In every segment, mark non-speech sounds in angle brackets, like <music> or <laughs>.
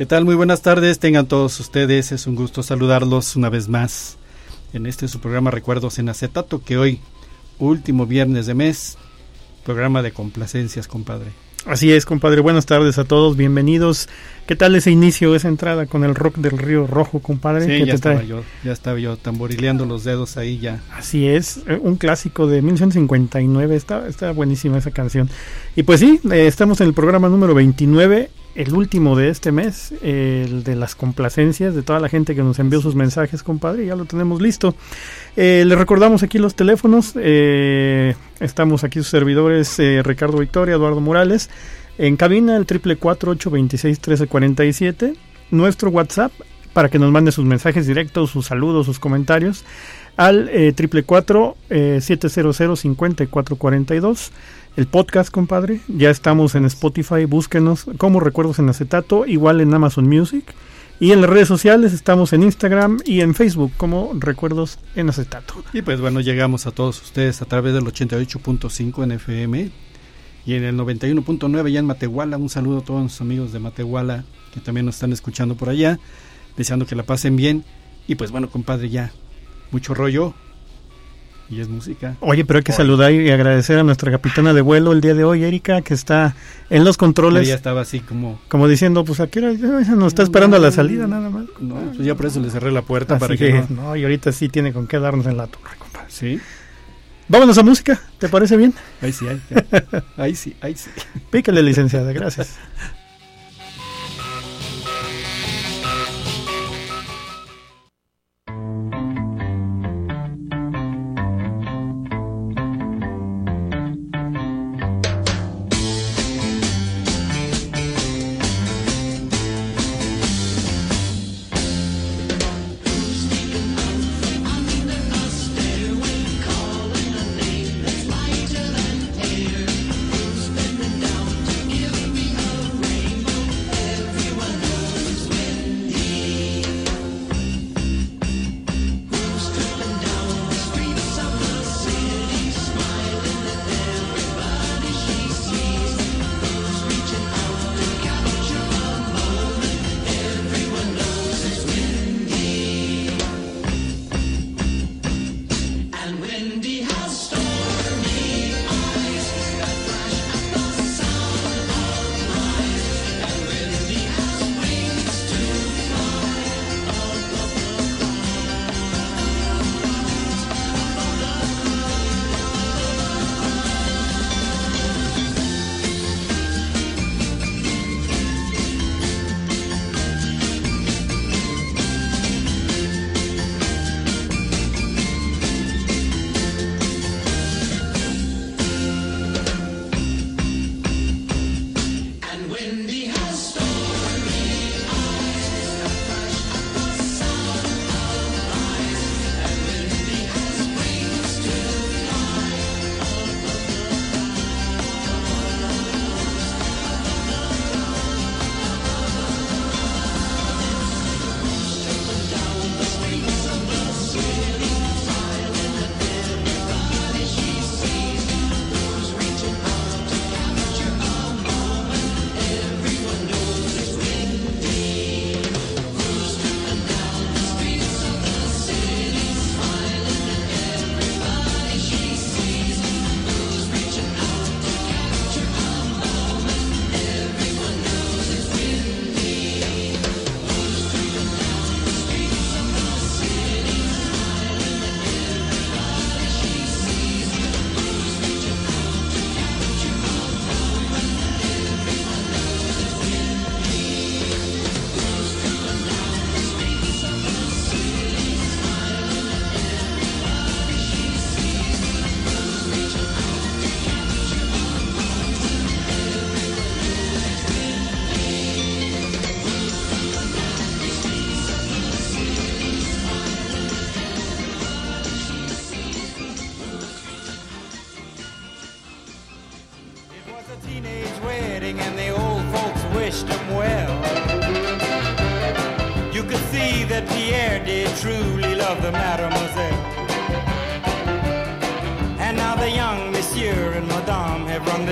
¿Qué tal? Muy buenas tardes, tengan todos ustedes. Es un gusto saludarlos una vez más en este su programa Recuerdos en Acetato, que hoy, último viernes de mes, programa de complacencias, compadre. Así es, compadre. Buenas tardes a todos, bienvenidos. ¿Qué tal ese inicio, esa entrada con el rock del Río Rojo, compadre? Sí, ya estaba yo, ya estaba yo tamborileando los dedos ahí ya. Así es, eh, un clásico de 1959, está, está buenísima esa canción. Y pues sí, eh, estamos en el programa número 29, el último de este mes, el de las complacencias de toda la gente que nos envió sus mensajes, compadre, ya lo tenemos listo. Eh, les recordamos aquí los teléfonos, eh, estamos aquí sus servidores, eh, Ricardo Victoria, Eduardo Morales, en cabina el triple cuatro ocho veintiséis trece cuarenta y siete, nuestro WhatsApp para que nos mande sus mensajes directos, sus saludos, sus comentarios al eh, triple cuatro siete cero cero cincuenta y cuatro cuarenta y dos. El podcast, compadre, ya estamos en Spotify, búsquenos como Recuerdos en Acetato, igual en Amazon Music. Y en las redes sociales estamos en Instagram y en Facebook como Recuerdos en Acetato. Y pues bueno, llegamos a todos ustedes a través del 88.5 en FM y en el 91.9 ya en Matehuala. Un saludo a todos nuestros amigos de Matehuala que también nos están escuchando por allá, deseando que la pasen bien. Y pues bueno, compadre, ya mucho rollo y es música. Oye, pero hay que saludar y agradecer a nuestra capitana de vuelo el día de hoy, Erika, que está en los controles. Ya estaba así como... Como diciendo, pues aquí nos está esperando a la salida nada más. No, pues ya por eso le cerré la puerta Así para que, que... no- no, y ahorita sí tiene con qué darnos en la torre, compadre. Sí, Vámonos a música, ¿te parece bien? ahí sí, ahí, <laughs> ahí sí, ahí sí. Pícale, licenciada, gracias.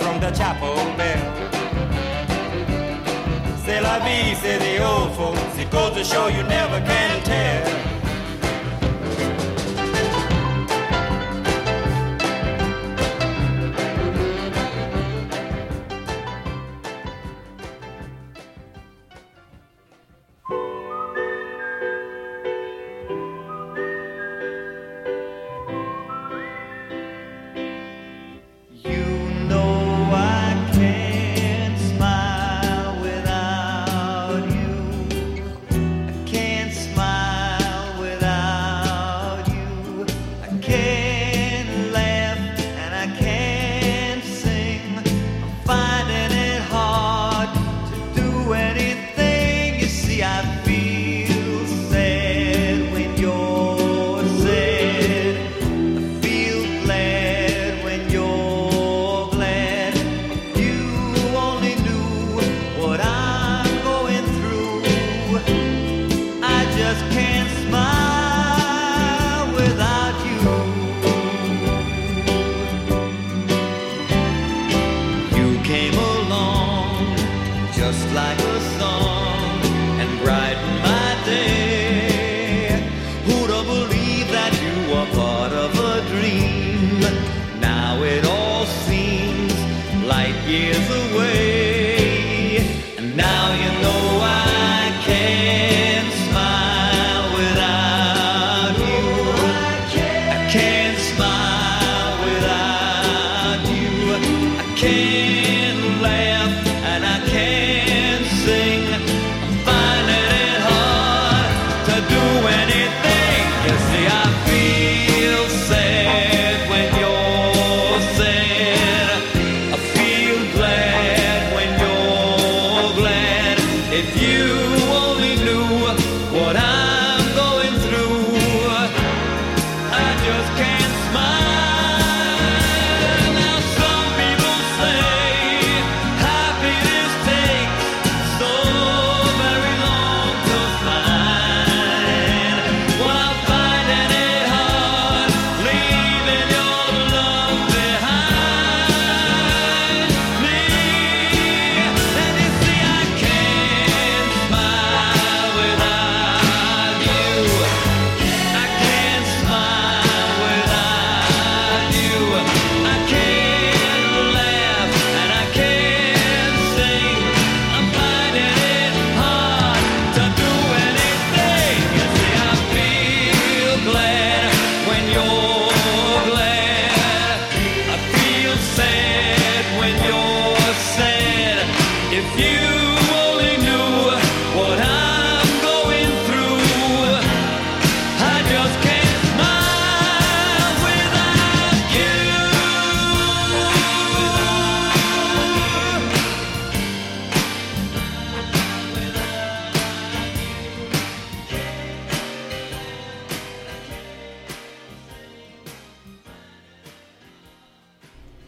Rung the chapel bell. C'est la vie, say the old folks. It goes to show you never can tell.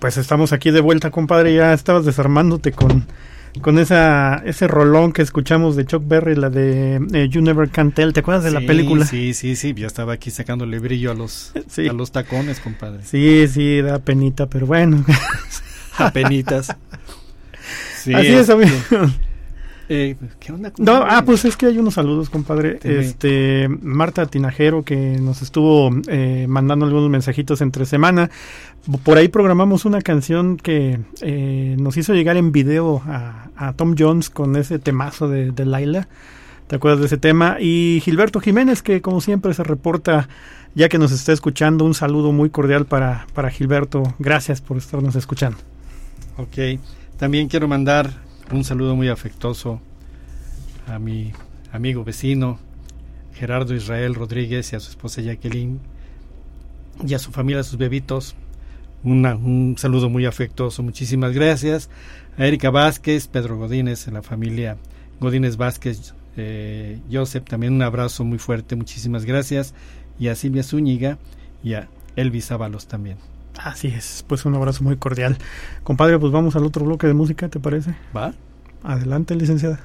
Pues estamos aquí de vuelta, compadre. Ya estabas desarmándote con, con esa, ese rolón que escuchamos de Chuck Berry, la de eh, You Never Can Tell. ¿Te acuerdas de la película? Sí, sí, sí. Ya estaba aquí sacándole brillo a los, <laughs> Sí. a los tacones, compadre. Sí, sí, da penita, pero bueno. <laughs> Apenitas. <laughs> Sí, Así es, este, amigo. Eh, ¿Qué onda? No, ah, pues es que hay unos saludos, compadre. Este, Marta Tinajero, que nos estuvo eh, mandando algunos mensajitos entre semana. Por ahí programamos una canción que eh, nos hizo llegar en video a, a Tom Jones con ese temazo de, de Laila. ¿Te acuerdas de ese tema? Y Gilberto Jiménez, que como siempre se reporta, ya que nos está escuchando, un saludo muy cordial para, para Gilberto. Gracias por estarnos escuchando. Ok. También quiero mandar un saludo muy afectuoso a mi amigo vecino Gerardo Israel Rodríguez y a su esposa Jacqueline y a su familia, a sus bebitos. Una- un saludo muy afectuoso. Muchísimas gracias. A Erika Vázquez, Pedro Godínez, a la familia Godínez Vázquez, eh, Joseph, también un abrazo muy fuerte. Muchísimas gracias. Y a Silvia Zúñiga y a Elvis Ábalos también. Así es, pues un abrazo muy cordial. Compadre, pues vamos al otro bloque de música, ¿te parece? ¿Va? Adelante, licenciada.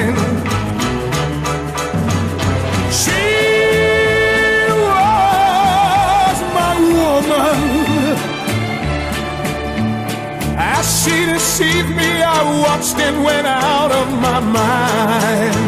Blind. She was my woman. As she deceived me, I watched and went out of my mind.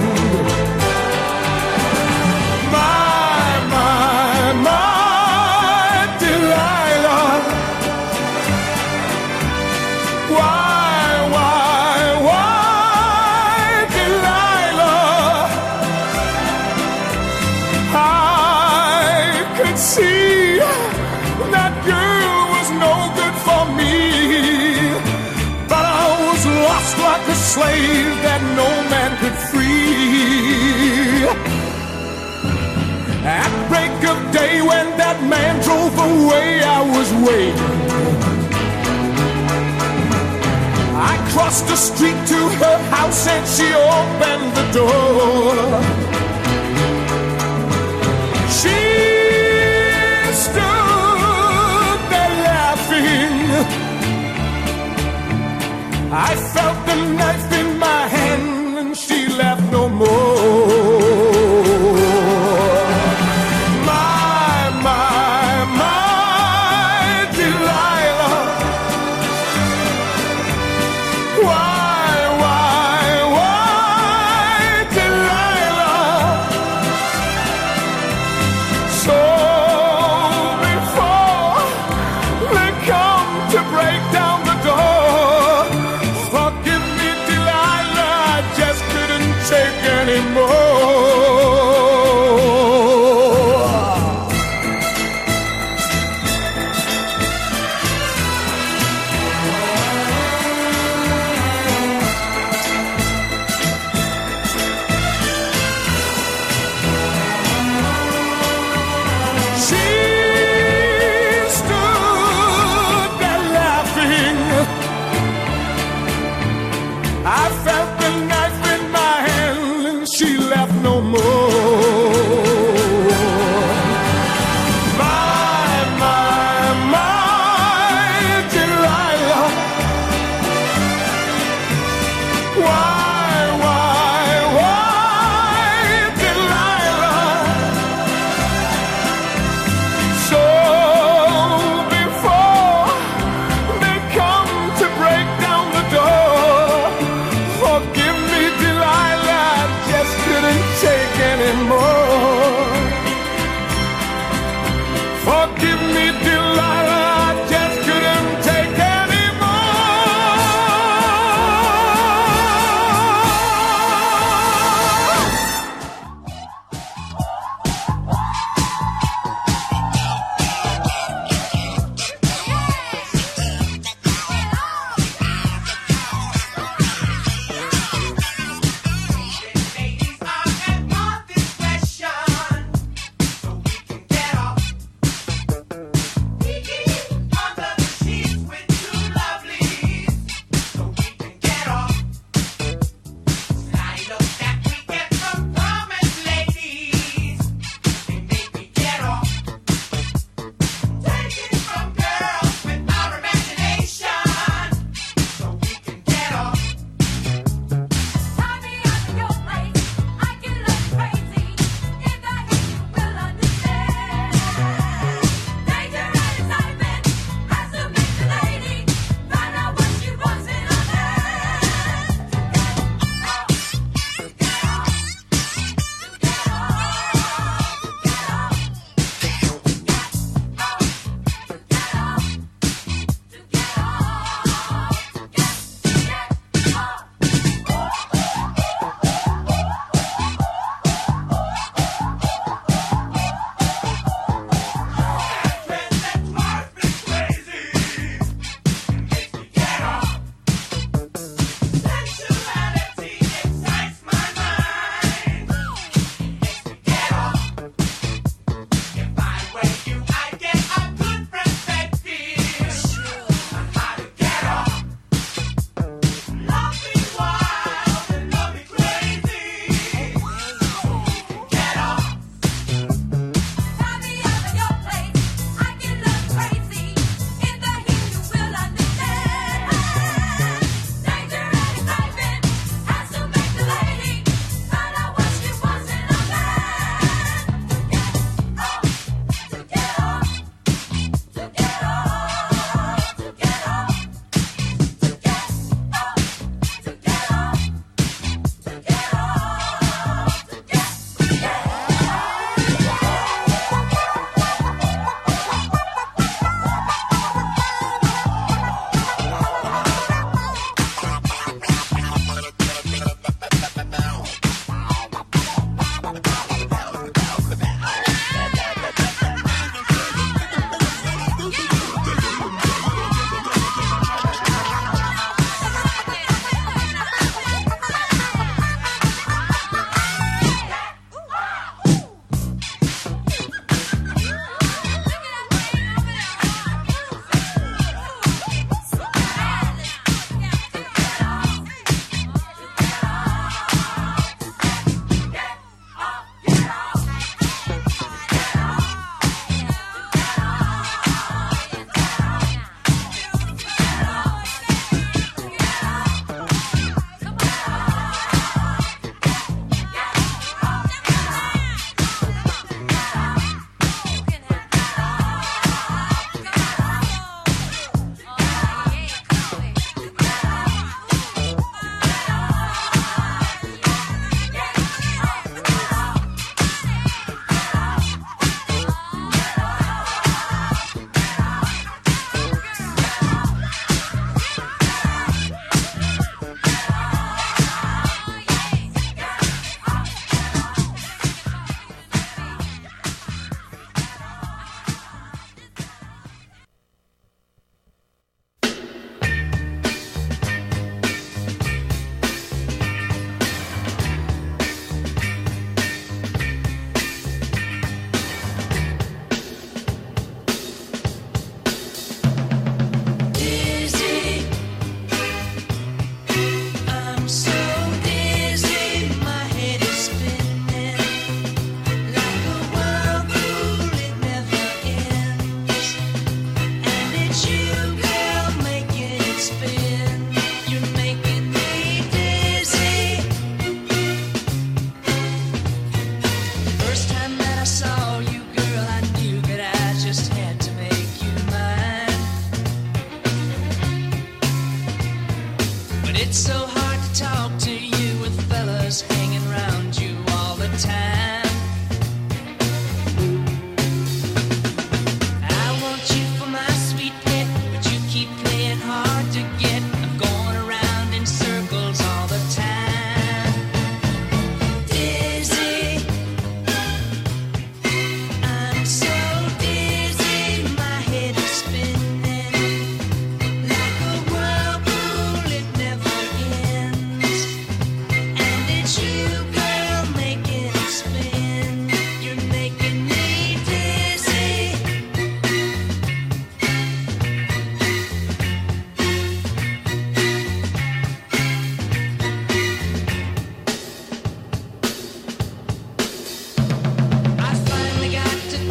Slave that no man could free. At break of day when that man drove away, I was waiting. I crossed the street to her house and she opened the door. I felt the knife in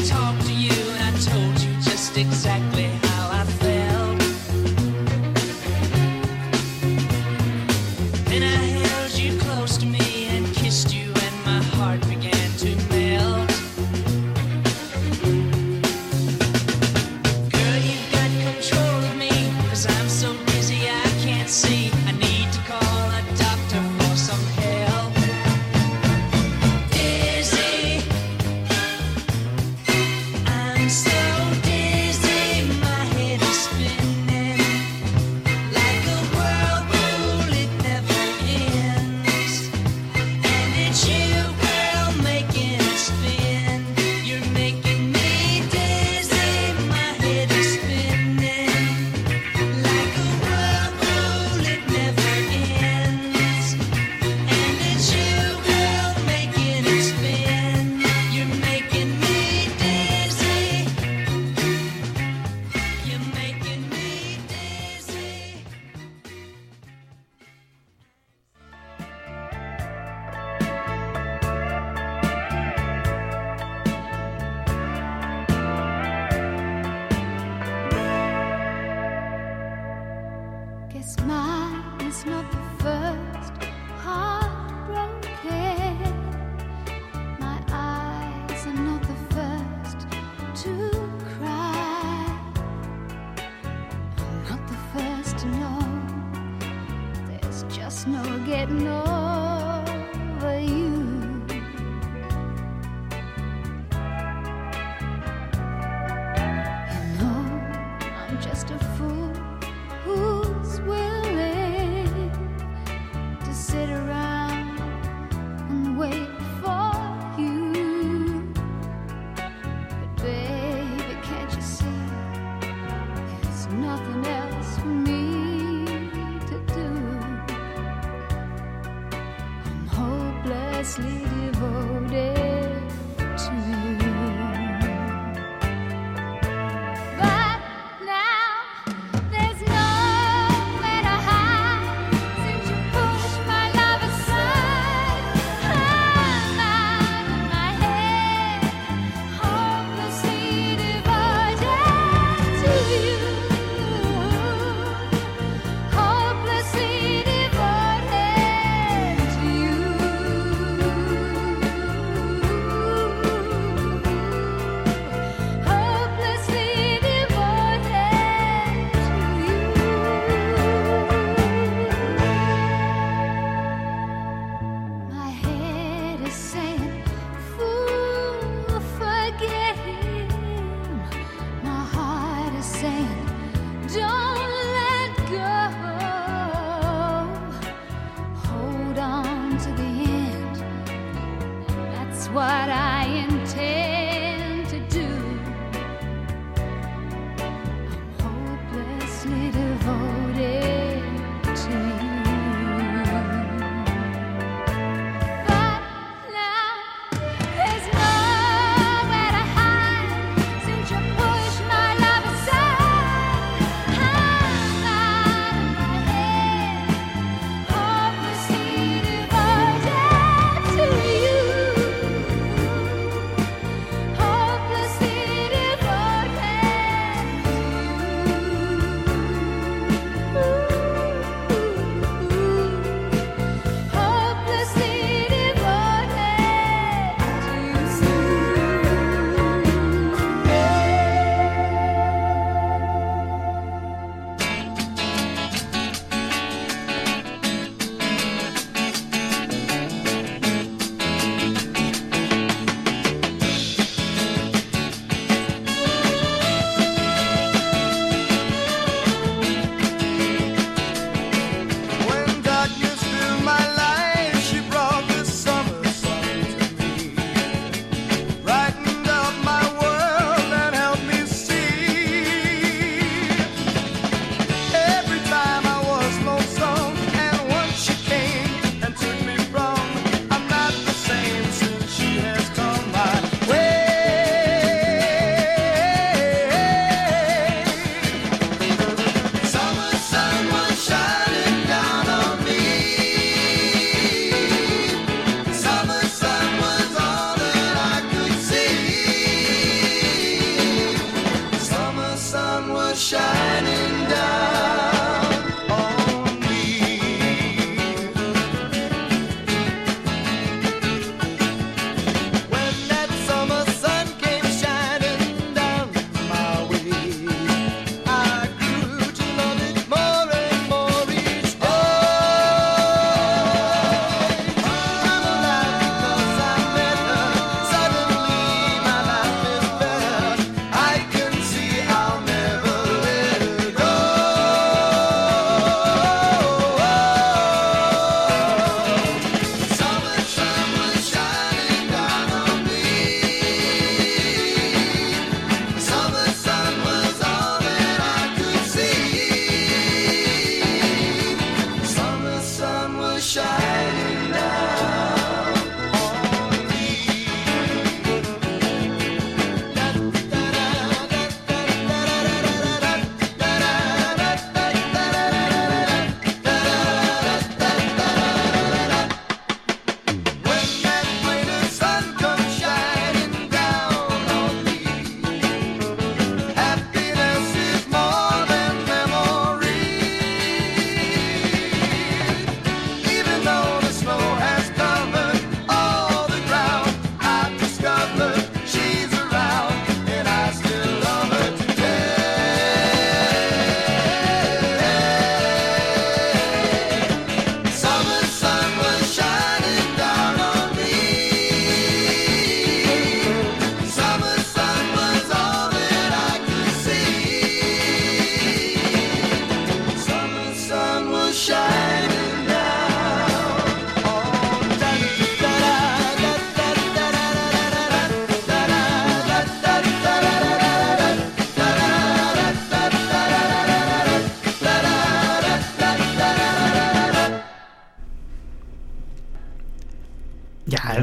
got to talk to you, and I told you just exactly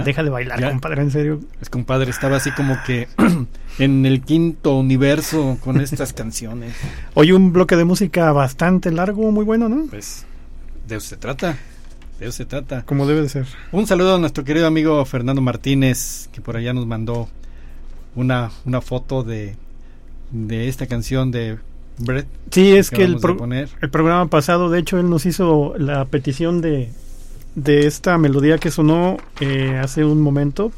deja de bailar, Ya. compadre, en serio. Es compadre, estaba así como que <clears throat> en el quinto universo con estas canciones. Hoy un bloque de música bastante largo, muy bueno, ¿no? Pues de eso se trata. De eso se trata. Como debe de ser. Un saludo a nuestro querido amigo Fernando Martínez, que por allá nos mandó una, una foto de, de esta canción de Brett. Sí, es que el, pro- el programa pasado, de hecho, él nos hizo la petición de, de esta melodía que sonó eh, hace un momento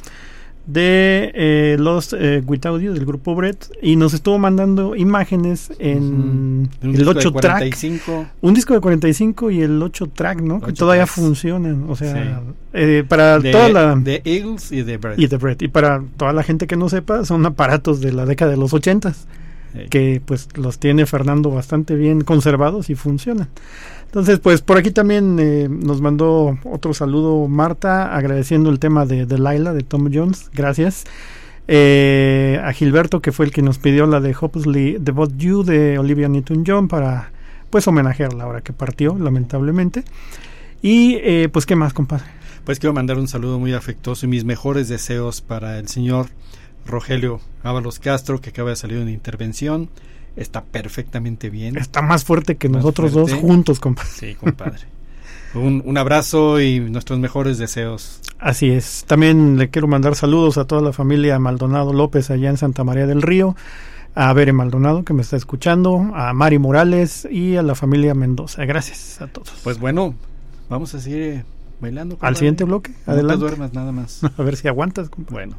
de eh, Lost eh, You del grupo Brett y nos estuvo mandando imágenes en. De un el disco de 8 track. 45. Un disco de 45 y el 8 track, ¿no? Que todavía tracks. funcionan. O sea, Sí. eh, para de, toda la. de Eagles y de Brett. y de Brett. Y para toda la gente que no sepa, son aparatos de la década de los 80 Eh, que pues los tiene Fernando bastante bien conservados y funcionan. Entonces, pues por aquí también eh, nos mandó otro saludo Marta, agradeciendo el tema de Delilah de Tom Jones, gracias. Eh, a Gilberto, que fue el que nos pidió la de Hopelessly Devote You de Olivia Newton-John para pues homenajearla ahora que partió, lamentablemente. Y eh, pues, ¿qué más, compadre? Pues quiero mandar un saludo muy afectuoso y mis mejores deseos para el señor Rogelio Ábalos Castro, que acaba de salir de una intervención. Está perfectamente bien. Está más fuerte que Más nosotros fuerte. dos juntos, compadre. Sí, compadre. un, un abrazo y nuestros mejores deseos. Así es. También le quiero mandar saludos a toda la familia Maldonado López allá en Santa María del Río, a Bere Maldonado que me está escuchando, a Mari Morales y a la familia Mendoza. Gracias a todos. Pues bueno, vamos a seguir eh, bailando. Al siguiente bloque, No adelante. te duermas nada más. <laughs> A ver si aguantas. compadre. bueno.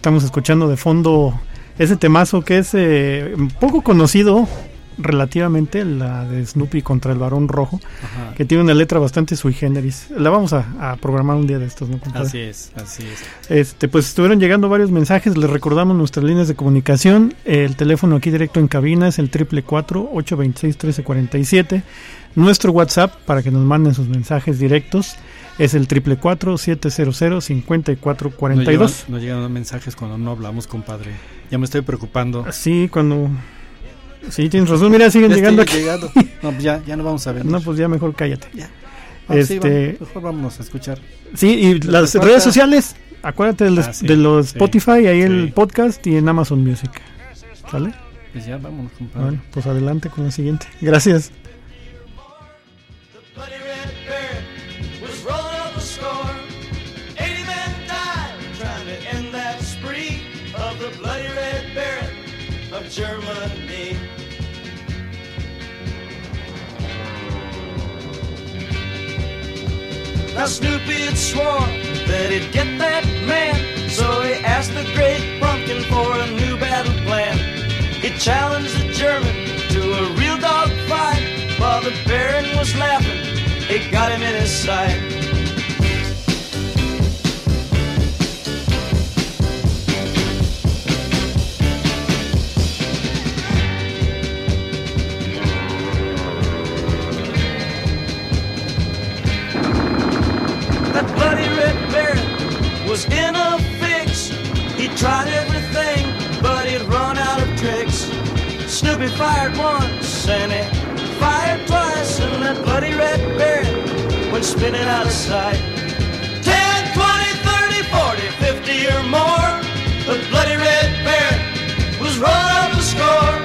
Estamos escuchando de fondo ese temazo que es eh, poco conocido relativamente, la de Snoopy contra el varón rojo, Ajá. que tiene una letra bastante sui generis. La vamos a, a programar un día de estos, ¿no? compadre? Así es, así es. Este, pues estuvieron llegando varios mensajes, les recordamos nuestras líneas de comunicación, el teléfono aquí directo en cabina es el triple cuatro ocho veintiséis trece cuarenta y siete, nuestro WhatsApp para que nos manden sus mensajes directos es el triple cuatro siete cero cero cincuenta y cuatro cuarenta y llegan, dos. no llegan mensajes cuando no hablamos, compadre. Ya me estoy preocupando. Sí, cuando sí tienes razón, mira siguen Ya llegando aquí. llegando. No, pues ya, ya no vamos a ver. No, pues ya mejor cállate. Ya. Ah, sí, este, vamos, mejor vámonos a escuchar. Sí, y las redes sociales, acuérdate de los, Ah, sí, de los sí, Spotify, ahí el sí. podcast y en Amazon Music. ¿Sale? Pues ya vámonos, compadre. Bueno, pues adelante con la siguiente. Gracias. Now Snoopy had swore that he'd get that man, so he asked the great pumpkin for a new battle plan. He challenged the German to a real dog fight while the Baron was laughing. It got him in his sight. That bloody red baron was in a fix. He tried everything, but he'd run out of tricks. Snoopy fired once and he fired twice, and that bloody red baron went spinning out of sight. 10, 20, 30, 40, 50 or more. The bloody red baron was rolling up the score.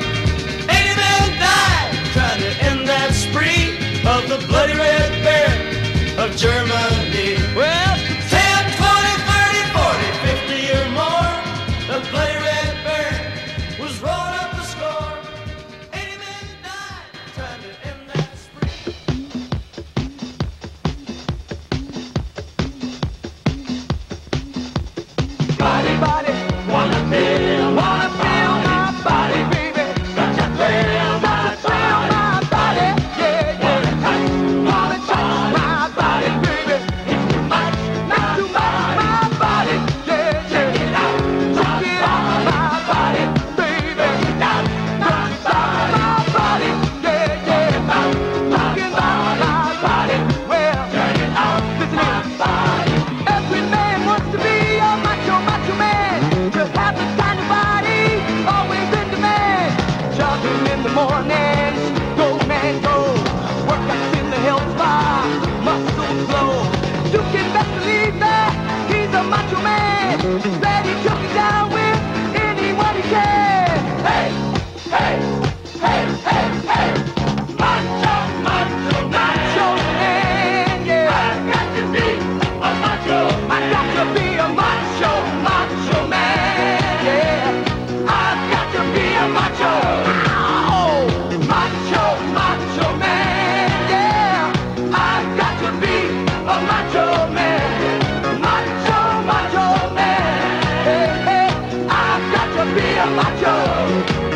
Macho.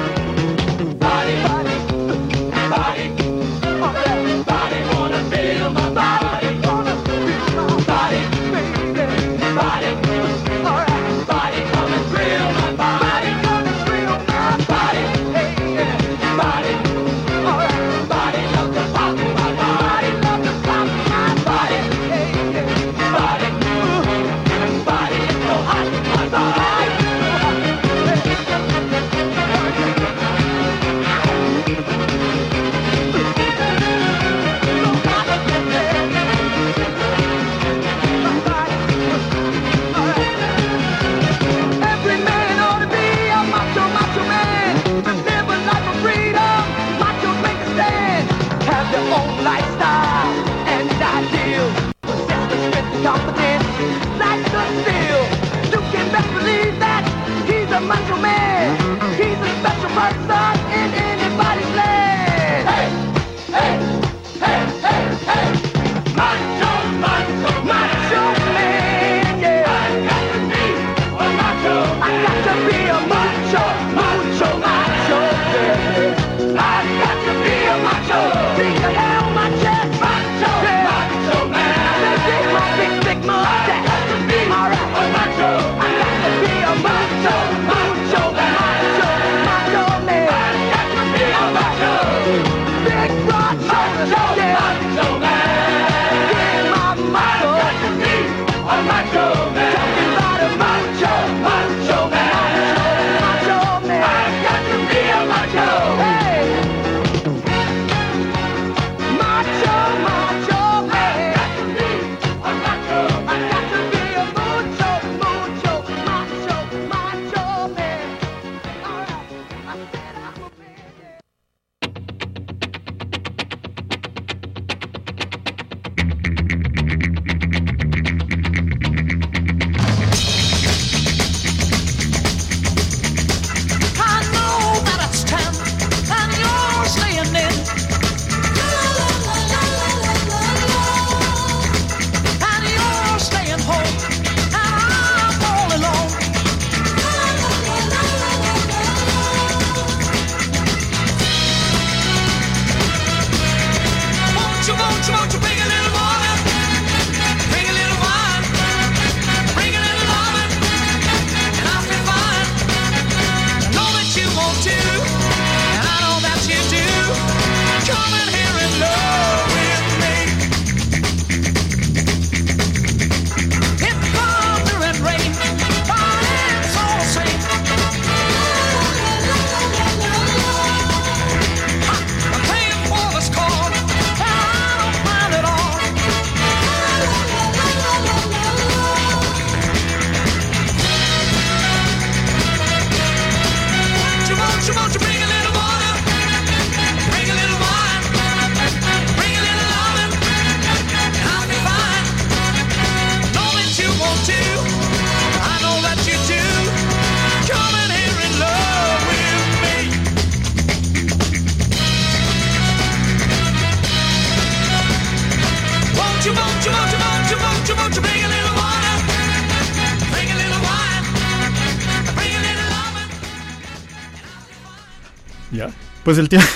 Pues el tiempo.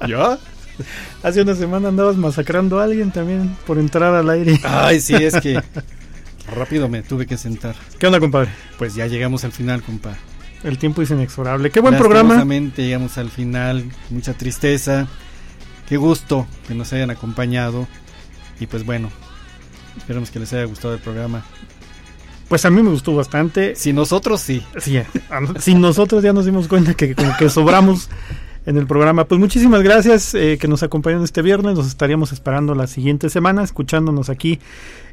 <laughs> ¿Ya? Hace una semana andabas masacrando a alguien también por entrar al aire. Ay, sí, es que <laughs> rápido me tuve que sentar. ¿Qué onda, compadre? Pues ya llegamos al final, compa. El tiempo es inexorable. Qué buen programa. Llegamos al final, mucha tristeza. Qué gusto que nos hayan acompañado. Y pues bueno, esperemos que les haya gustado el programa. Pues a mí me gustó bastante. Si nosotros sí. Sí, <laughs> si nosotros ya nos dimos cuenta que como que sobramos en el programa. Pues muchísimas gracias eh, que nos acompañaron este viernes. Nos estaríamos esperando la siguiente semana, escuchándonos aquí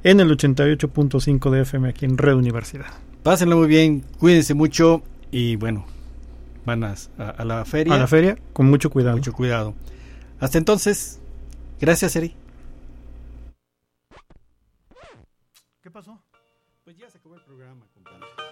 en el 88.5 de FM, aquí en Red Universidad. Pásenlo muy bien, cuídense mucho y bueno, van a, a- a la feria. A la feria, con mucho cuidado. Mucho cuidado. Hasta entonces, gracias, Eri.